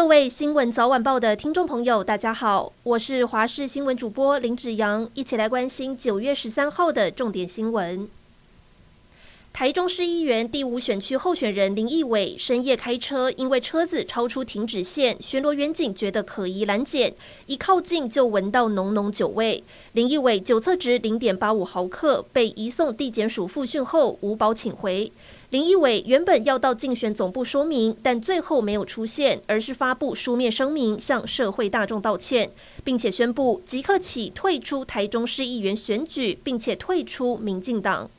各位新闻早晚报的听众朋友，大家好，我是华视新闻主播林子扬，一起来关心九月十三号的重点新闻。台中市议员第五选区候选人林义伟深夜开车，因为车子超出停止线，巡逻员警觉得可疑拦检，一靠近就闻到浓浓酒味。林义伟酒测值零点八五毫克，被移送地检署复讯后无保请回。林义伟原本要到竞选总部说明，但最后没有出现，而是发布书面声明向社会大众道歉，并且宣布即刻起退出台中市议员选举，并且退出民进党。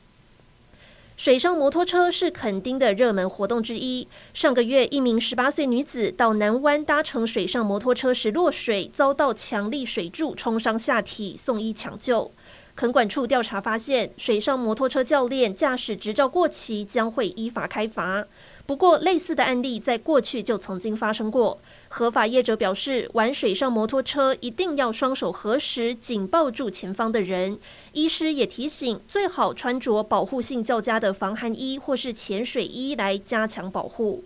水上摩托车是垦丁的热门活动之一。上个月，一名十八岁女子到南湾搭乘水上摩托车时落水，遭到强力水柱冲伤下体，送医抢救。垦管处调查发现，水上摩托车教练驾驶执照过期，将会依法开罚。不过，类似的案例在过去就曾经发生过。合法业者表示，玩水上摩托车一定要双手合十，紧抱住前方的人。医师也提醒，最好穿着保护性较佳的防寒衣或是潜水衣来加强保护。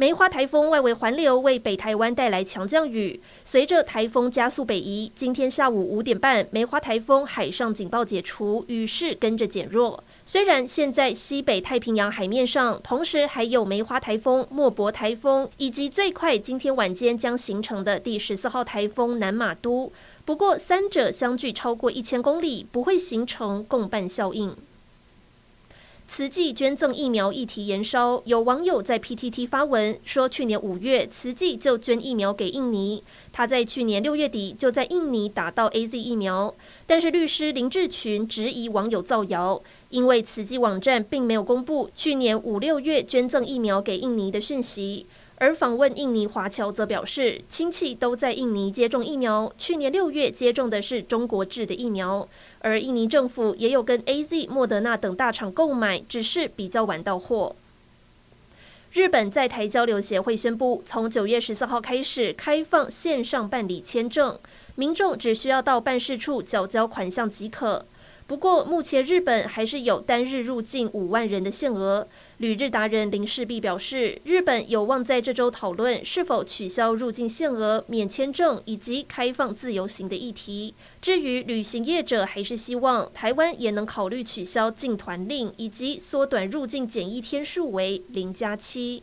梅花台风外围环流为北台湾带来强降雨，随着台风加速北移，今天下午五点半，梅花台风海上警报解除，雨势跟着减弱。虽然现在西北太平洋海面上，同时还有梅花台风、莫伯台风，以及最快今天晚间将形成的第十四号台风南马都，不过三者相距超过一千公里，不会形成共伴效应。慈济捐赠疫苗议题延烧，有网友在 PTT 发文说，去年五月慈济就捐疫苗给印尼，他在去年六月底就在印尼打到 AZ 疫苗，但是律师林志群质疑网友造谣，因为慈济网站并没有公布去年五六月捐赠疫苗给印尼的讯息。而访问印尼华侨则表示，亲戚都在印尼接种疫苗，去年六月接种的是中国制的疫苗，而印尼政府也有跟 AZ、莫德纳等大厂购买，只是比较晚到货。日本在台交流协会宣布，从九月十四号开始开放线上办理签证，民众只需要到办事处缴交款项即可。不过，目前日本还是有单日入境五万人的限额。旅日达人林世璧表示，日本有望在这周讨论是否取消入境限额、免签证以及开放自由行的议题。至于旅行业者，还是希望台湾也能考虑取消禁团令，以及缩短入境检疫天数为零加七。